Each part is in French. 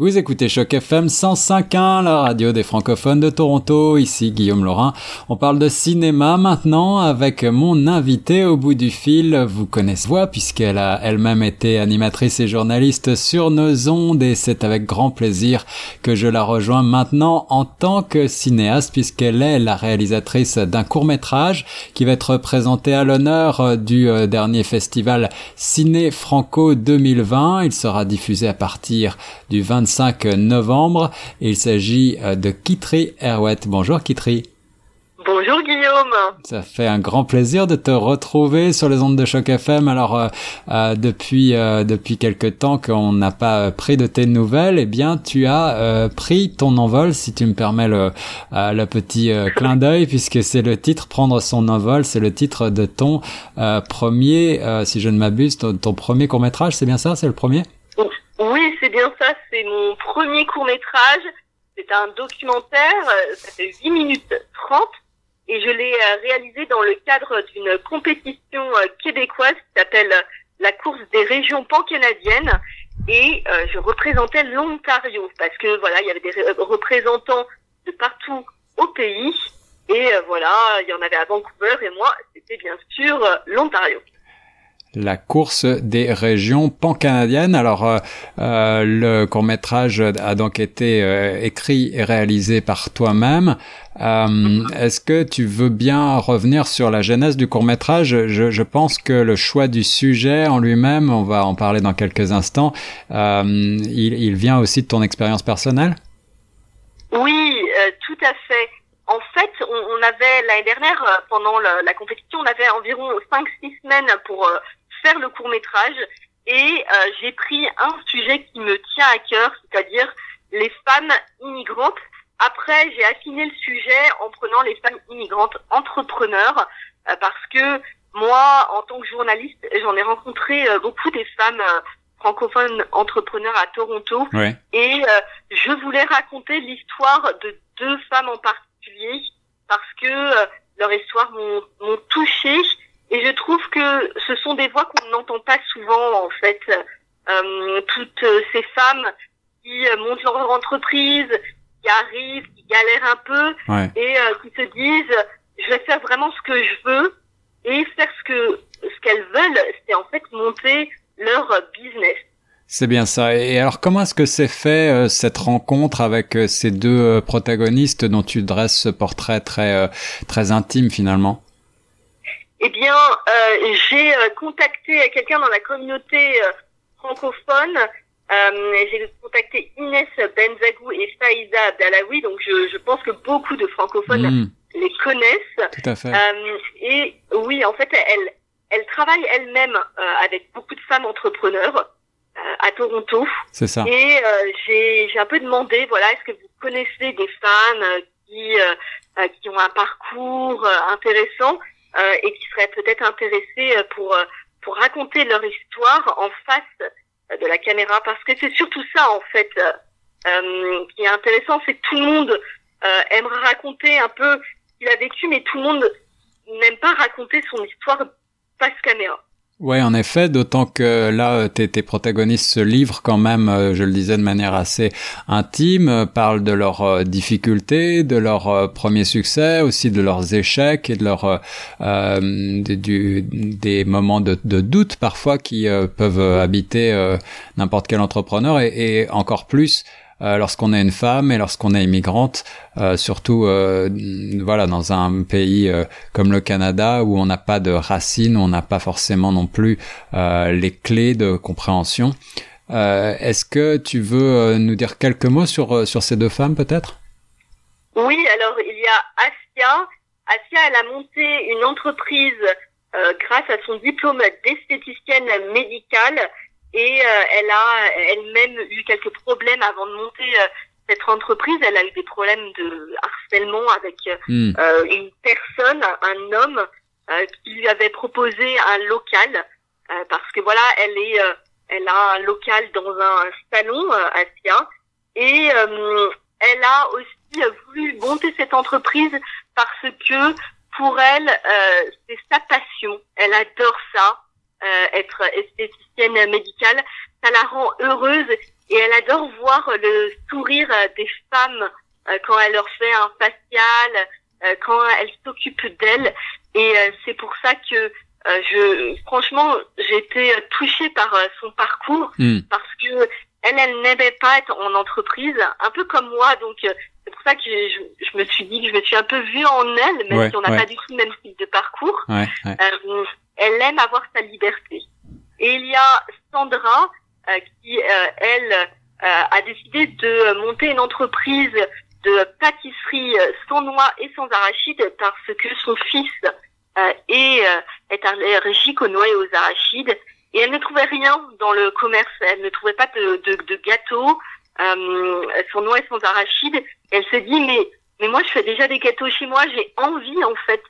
Vous écoutez Choc FM 105.1, la radio des francophones de Toronto. Ici Guillaume Laurin. On parle de cinéma maintenant avec mon invité au bout du fil. Vous connaissez voix puisqu'elle a elle-même été animatrice et journaliste sur nos ondes et c'est avec grand plaisir que je la rejoins maintenant en tant que cinéaste puisqu'elle est la réalisatrice d'un court métrage qui va être présenté à l'honneur du euh, dernier festival Ciné Franco 2020. Il sera diffusé à partir du 25 5 novembre. Il s'agit euh, de Kitri Erwet. Bonjour Kitri. Bonjour Guillaume. Ça fait un grand plaisir de te retrouver sur les ondes de choc FM. Alors euh, euh, depuis depuis quelque temps qu'on n'a pas pris de tes nouvelles, eh bien tu as pris ton envol, si tu me permets le le petit clin d'œil, puisque c'est le titre prendre son envol, c'est le titre de ton premier, si je ne m'abuse, ton premier court métrage, c'est bien ça, c'est le premier? Oui, c'est bien ça. C'est mon premier court métrage. C'est un documentaire. Euh, ça fait 8 minutes 30 et je l'ai euh, réalisé dans le cadre d'une compétition euh, québécoise qui s'appelle la course des régions pan-canadiennes et je représentais l'Ontario parce que voilà, il y avait des représentants de partout au pays et voilà, il y en avait à Vancouver et moi, c'était bien sûr l'Ontario la course des régions pan-canadiennes. Alors, euh, euh, le court métrage a donc été euh, écrit et réalisé par toi-même. Est-ce que tu veux bien revenir sur la genèse du court métrage je, je, pense que le choix du sujet en lui-même, on va en parler dans quelques instants, il, il, vient aussi de ton expérience personnelle? Oui, tout à fait. En fait, on, avait l'année dernière, pendant la, compétition, on avait environ 5-6 semaines pour faire le court métrage et euh, j'ai pris un sujet qui me tient à cœur, c'est-à-dire les femmes immigrantes. Après, j'ai affiné le sujet en prenant les femmes immigrantes entrepreneurs euh, parce que moi, en tant que journaliste, j'en ai rencontré euh, beaucoup des femmes francophones entrepreneurs à Toronto et je voulais raconter l'histoire de deux femmes en particulier parce que leur histoire m'ont touchée et je trouve que ce sont des voix qu'on n'entend pas souvent, en fait. Euh, toutes ces femmes qui euh, montent leur entreprise, qui arrivent, qui galèrent un peu, et euh, qui se disent, je vais faire vraiment ce que je veux, et faire ce que ce qu'elles veulent, c'est en fait monter leur business. C'est bien ça. Et alors, comment est-ce que c'est fait euh, cette rencontre avec ces deux protagonistes dont tu dresses ce portrait très très intime finalement? Eh bien, euh, j'ai euh, contacté quelqu'un dans la communauté euh, francophone. j'ai contacté Inès Benzagou et Faïza Abdalawi, donc je, je, pense que beaucoup de francophones hmm. les connaissent. Tout à fait. et oui, en fait, elle, elle travaille elle-même avec beaucoup de femmes entrepreneurs à Toronto. C'est ça. Et j'ai un peu demandé, voilà, est-ce que vous connaissez des femmes qui qui ont un parcours intéressant? euh, et qui seraient peut-être intéressés euh, pour euh, pour raconter leur histoire en face de la caméra. Parce que c'est surtout ça en fait euh, qui est intéressant c'est que tout le monde euh, aimerait raconter un peu ce qu'il a vécu mais tout le monde n'aime pas raconter son histoire face caméra Ouais, en effet, d'autant que là, tes, tes, protagonistes se livrent quand même, euh, je le disais de manière assez intime, euh, parlent de leurs euh, difficultés, de leurs premiers succès, aussi de leurs échecs et de leurs des moments de, doute parfois qui peuvent habiter n'importe quel entrepreneur et encore plus euh, lorsqu'on est une femme et lorsqu'on est immigrante, euh, surtout euh, voilà dans un pays comme le Canada où on n'a pas de racines, on n'a pas forcément non plus les clés de compréhension. Est-ce que tu veux nous dire quelques mots sur sur ces deux femmes peut-être? Oui, alors il y a Asia. Asia, elle a monté une entreprise grâce à son diplôme d'esthéticienne médicale et elle a elle-même eu quelques avant de monter euh, cette entreprise. Elle a eu des problèmes de harcèlement avec euh, hmm. une personne, un homme, qui lui avait proposé un local parce que voilà, elle est elle a un local dans un salon à Sia et elle a aussi voulu monter cette entreprise parce que pour elle, c'est sa passion. Elle adore ça. Euh, être esthéticienne médicale, ça la rend heureuse et elle adore voir le sourire des femmes quand elle leur fait un facial, quand elle s'occupe d'elles. Et c'est pour ça que je, franchement, j'ai été touchée par son parcours Hmm. parce que elle, elle n'aimait pas être en entreprise, un peu comme moi. Donc c'est pour ça que je, je me suis dit que je me suis un peu vue en elle, même Ouais, si on n'a ouais. pas du tout le même type de parcours. Ouais. Euh, elle aime avoir sa liberté. Et il y a Sandra euh, qui, euh, elle, euh, a décidé de monter une entreprise de pâtisserie euh, sans noix et sans arachides parce que son fils euh, est, euh, allergique aux noix et aux arachides. Et elle ne trouvait rien dans le commerce. Elle ne trouvait pas de, gâteaux euh, sans noix et sans arachides. Et elle se dit, mais, mais moi, je fais déjà des gâteaux chez moi. J'ai envie, en fait,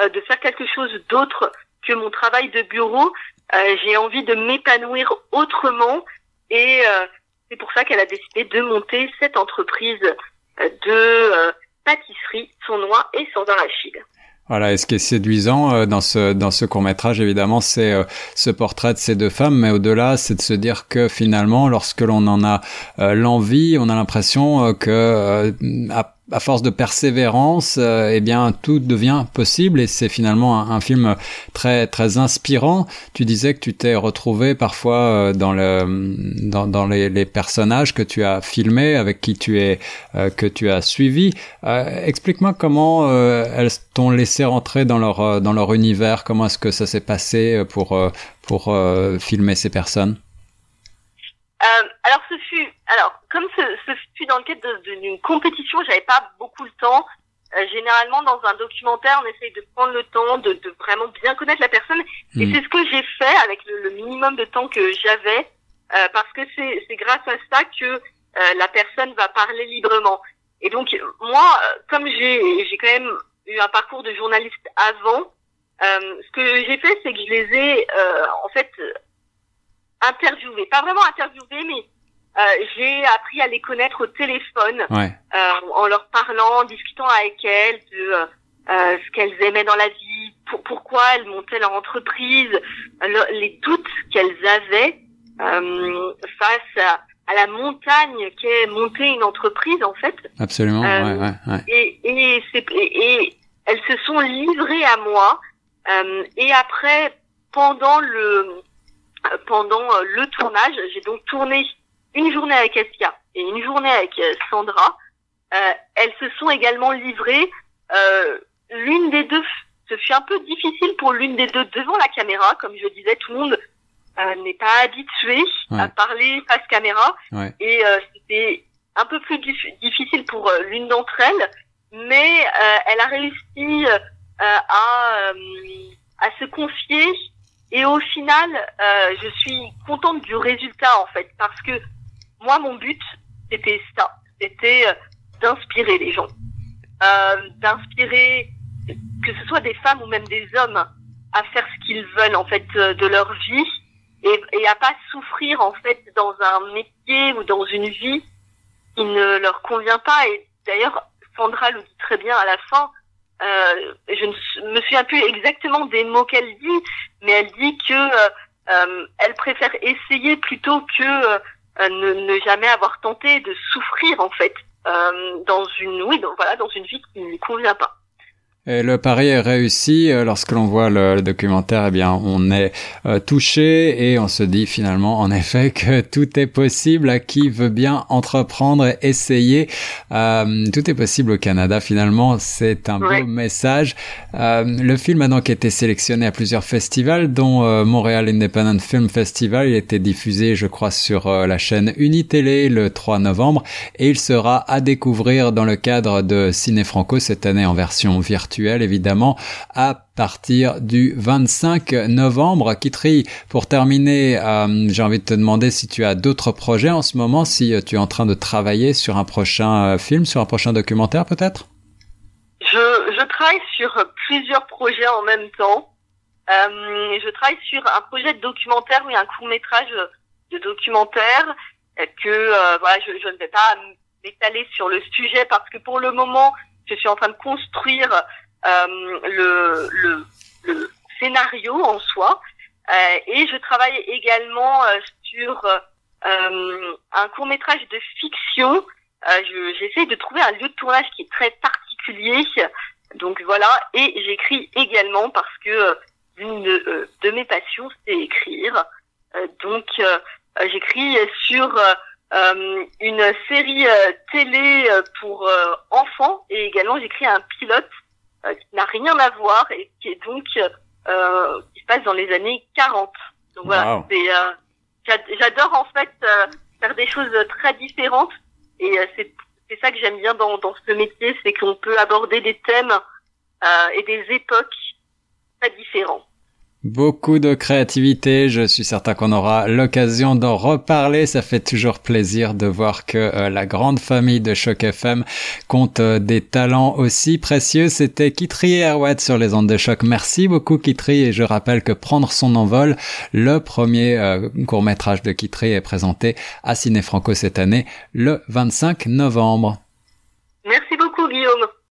euh, de faire quelque chose d'autre que mon travail de bureau. Euh, j'ai envie de m'épanouir autrement et euh, c'est pour ça qu'elle a décidé de monter cette entreprise euh, de euh, pâtisserie sans noix et sans arachides. Voilà, et ce qui est séduisant euh, dans ce dans ce court métrage, évidemment, c'est ce portrait de ces deux femmes, mais au-delà, c'est de se dire que finalement, lorsque l'on en a l'envie, on a l'impression que à force de persévérance, euh, eh bien, tout devient possible, et c'est finalement un, film très très inspirant. Tu disais que tu t'es retrouvé parfois euh, dans le dans, les, personnages que tu as filmés, avec qui tu es euh, que tu as suivi. Euh, Explique-moi comment euh, elles t'ont laissé rentrer dans leur dans leur univers. Comment est-ce que ça s'est passé pour pour filmer ces personnes? Alors ce fut, alors comme ce, ce fut dans le cadre d'une compétition, j'avais pas beaucoup le temps. Euh, généralement, dans un documentaire, on essaye de prendre le temps de, de vraiment bien connaître la personne, et Mhm. c'est ce que j'ai fait avec le, le minimum de temps que j'avais, euh, parce que c'est grâce à ça que euh, la personne va parler librement. Et donc moi, euh, comme j'ai j'ai quand même eu un parcours de journaliste avant, euh, ce que j'ai fait, c'est que je les ai euh, en fait interviewés, pas vraiment interviewés, mais euh, j'ai appris à les connaître au téléphone, Ouais, euh, en leur parlant, en discutant avec elles de euh, euh, ce qu'elles aimaient dans la vie, pour, pourquoi elles montaient leur entreprise, le- les doutes qu'elles avaient euh, face à, à la montagne qu'est monter une entreprise en fait. absolument. Ouais, ouais, ouais. Et, et, et, et elles se sont livrées à moi. Euh, et après, pendant le pendant le tournage, j'ai donc tourné une journée avec Essia et une journée avec euh, Sandra. Euh, elles se sont également livrées. Euh, l'une des deux, ce fut un peu difficile pour l'une des deux devant la caméra, comme je disais, tout le monde euh, n'est pas habitué à parler face caméra Ouais. et euh, c'était un peu plus dif- difficile pour euh, l'une d'entre elles, mais euh, elle a réussi euh, à, euh, à se confier et au final, euh, je suis contente du résultat en fait parce que moi mon but c'était ça, c'était euh, d'inspirer les gens, euh, d'inspirer que ce soit des femmes ou même des hommes à faire ce qu'ils veulent en fait euh, de leur vie et, et à pas souffrir en fait dans un métier ou dans une vie qui ne leur convient pas. Et d'ailleurs, Sandra le dit très bien à la fin. Euh, je ne me souviens plus exactement des mots qu'elle dit, mais elle dit que euh, elle préfère essayer plutôt que ne, ne jamais avoir tenté de souffrir en fait euh, dans une oui donc voilà dans une vie qui ne lui convient pas. Et le pari est réussi. euh, Lorsque l'on voit le, le documentaire, eh bien, on est euh, touché et on se dit finalement, en effet, que tout est possible à qui veut bien entreprendre et essayer. Euh, tout est possible au Canada. Finalement, c'est un Ouais. beau message. Euh, le film a donc été sélectionné à plusieurs festivals, dont Montréal Independent Film Festival. Il a été diffusé, je crois, sur la chaîne Unitélé le 3 novembre et il sera à découvrir dans le cadre de Ciné Franco cette année en version virtuelle évidemment à partir du 25 novembre. Kitri, pour terminer, euh, j'ai envie de te demander si tu as d'autres projets en ce moment, si euh, tu es en train de travailler sur un prochain euh, film, sur un prochain documentaire peut-être? Je, travaille sur plusieurs projets en même temps. Je travaille sur un projet de documentaire, oui, un court métrage de documentaire que voilà, je, ne vais pas m'étaler sur le sujet parce que pour le moment, je suis en train de construire le, le, le scénario en soi euh, et je travaille également euh, sur un court métrage de fiction. J'essaie de trouver un lieu de tournage qui est très particulier. Donc voilà, et j'écris également parce que une de mes passions, c'est écrire. donc j'écris sur euh, une série euh, télé euh, pour enfants et également j'écris un pilote qui n'a rien à voir et qui est donc qui se passe dans les années 40. Donc voilà, j'adore en fait faire des choses très différentes et c'est c'est ça que j'aime bien dans dans ce métier, c'est qu'on peut aborder des thèmes et des époques très différents. Beaucoup de créativité, je suis certain qu'on aura l'occasion d'en reparler. Ça fait toujours plaisir de voir que euh, la grande famille de Choc FM compte euh, des talents aussi précieux. C'était Kitri et sur les ondes de choc. Merci beaucoup Kitri et je rappelle que Prendre son envol, le premier euh, court métrage de Kitri est présenté à Ciné Franco cette année le 25 novembre.